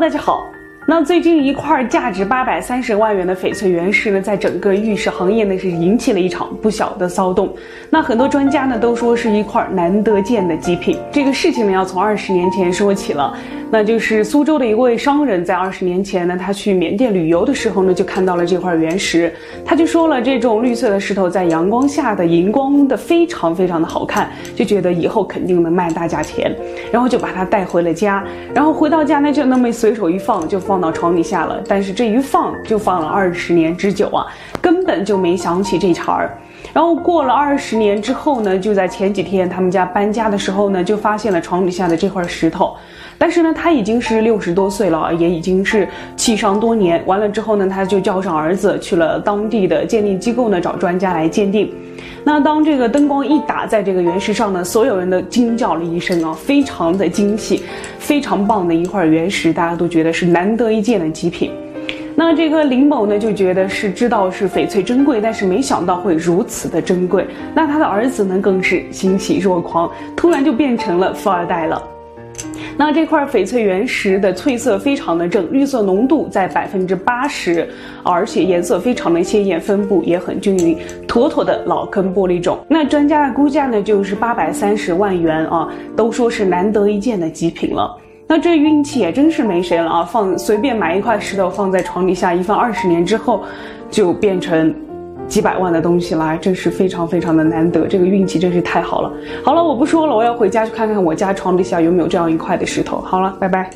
大家好。那最近一块价值八百三十万元的翡翠原石呢，在整个玉石行业呢是引起了一场不小的骚动。那很多专家呢都说是一块难得见的极品。这个事情呢要从二十年前说起了。那就是苏州的一位商人，在二十年前呢，他去缅甸旅游的时候呢，就看到了这块原石，他就说了，这种绿色的石头在阳光下的荧光的非常非常的好看，就觉得以后肯定能卖大价钱，然后就把它带回了家，然后回到家呢，就那么随手一放，就放到床底下了，但是这一放就放了二十年之久啊，根本就没想起这茬儿。然后过了二十年之后呢，就在前几天他们家搬家的时候呢，就发现了床底下的这块石头。但是呢，他已经是六十多岁了，也已经是弃伤多年。完了之后呢，他就叫上儿子去了当地的鉴定机构呢，找专家来鉴定。那当这个灯光一打在这个原石上呢，所有人都惊叫了一声啊，非常的惊喜，非常棒的一块原石，大家都觉得是难得一见的极品。那这个林某呢，就觉得是知道是翡翠珍贵，但是没想到会如此的珍贵。那他的儿子呢，更是欣喜若狂，突然就变成了富二代了。那这块翡翠原石的翠色非常的正，绿色浓度在百分之八十，而且颜色非常的鲜艳，分布也很均匀，妥妥的老坑玻璃种。那专家的估价呢，就是八百三十万元啊，都说是难得一见的极品了。那这运气也真是没谁了啊，放随便买一块石头放在床底下一放，二十年之后，就变成。几百万的东西来，真是非常非常的难得，这个运气真是太好了。好了，我不说了，我要回家去看看我家床底下有没有这样一块的石头。好了，拜拜。